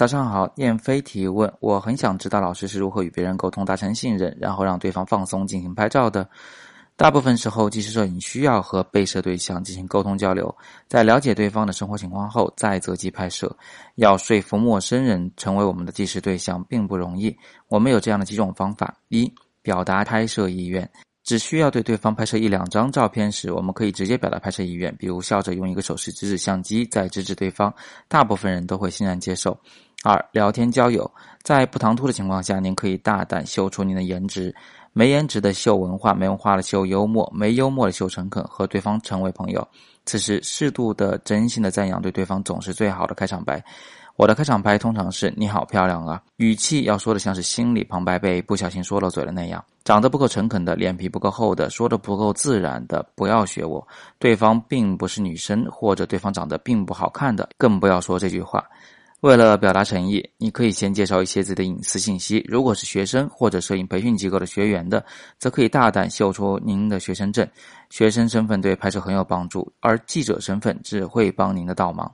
早上好，燕飞提问：我很想知道老师是如何与别人沟通达成信任，然后让对方放松进行拍照的。大部分时候，纪实摄影需要和被摄对象进行沟通交流，在了解对方的生活情况后再择机拍摄。要说服陌生人成为我们的纪实对象并不容易。我们有这样的几种方法：一、表达拍摄意愿。只需要对对方拍摄一两张照片时，我们可以直接表达拍摄意愿，比如笑着用一个手势指指相机，再指指对方。大部分人都会欣然接受。二、聊天交友，在不唐突的情况下，您可以大胆秀出您的颜值，没颜值的秀文化，没文化的秀幽默，没幽默的秀诚恳，和对方成为朋友。此时，适度的真心的赞扬对对方总是最好的开场白。我的开场白通常是“你好漂亮啊”，语气要说的像是心里旁白被不小心说漏嘴了那样。长得不够诚恳的，脸皮不够厚的，说的不够自然的，不要学我。对方并不是女生，或者对方长得并不好看的，更不要说这句话。为了表达诚意，你可以先介绍一些自己的隐私信息。如果是学生或者摄影培训机构的学员的，则可以大胆秀出您的学生证。学生身份对拍摄很有帮助，而记者身份只会帮您的倒忙。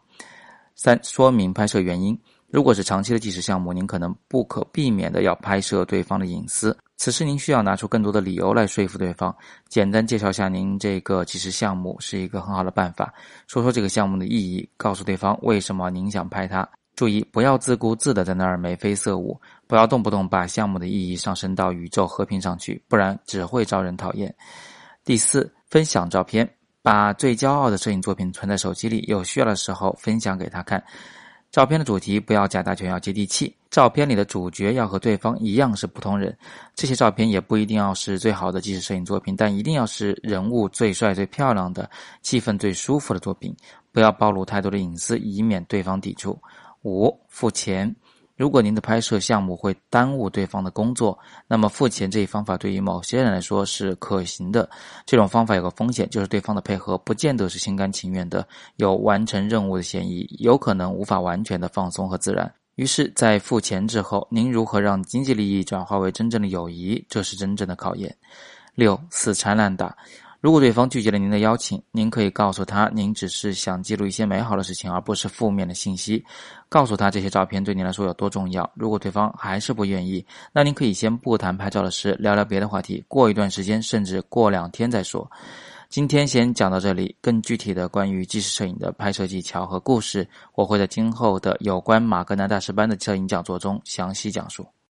三、说明拍摄原因。如果是长期的纪实项目，您可能不可避免的要拍摄对方的隐私，此时您需要拿出更多的理由来说服对方。简单介绍下您这个纪实项目是一个很好的办法，说说这个项目的意义，告诉对方为什么您想拍它。注意，不要自顾自的在那儿眉飞色舞，不要动不动把项目的意义上升到宇宙和平上去，不然只会招人讨厌。第四，分享照片。把最骄傲的摄影作品存在手机里，有需要的时候分享给他看。照片的主题不要假大全，要接地气。照片里的主角要和对方一样是普通人。这些照片也不一定要是最好的纪实摄影作品，但一定要是人物最帅、最漂亮的、气氛最舒服的作品。不要暴露太多的隐私，以免对方抵触。五、付钱。如果您的拍摄项目会耽误对方的工作，那么付钱这一方法对于某些人来说是可行的。这种方法有个风险，就是对方的配合不见得是心甘情愿的，有完成任务的嫌疑，有可能无法完全的放松和自然。于是，在付钱之后，您如何让经济利益转化为真正的友谊，这是真正的考验。六，死缠烂打。如果对方拒绝了您的邀请，您可以告诉他，您只是想记录一些美好的事情，而不是负面的信息。告诉他这些照片对您来说有多重要。如果对方还是不愿意，那您可以先不谈拍照的事，聊聊别的话题。过一段时间，甚至过两天再说。今天先讲到这里。更具体的关于纪实摄影的拍摄技巧和故事，我会在今后的有关马格南大师班的摄影讲座中详细讲述。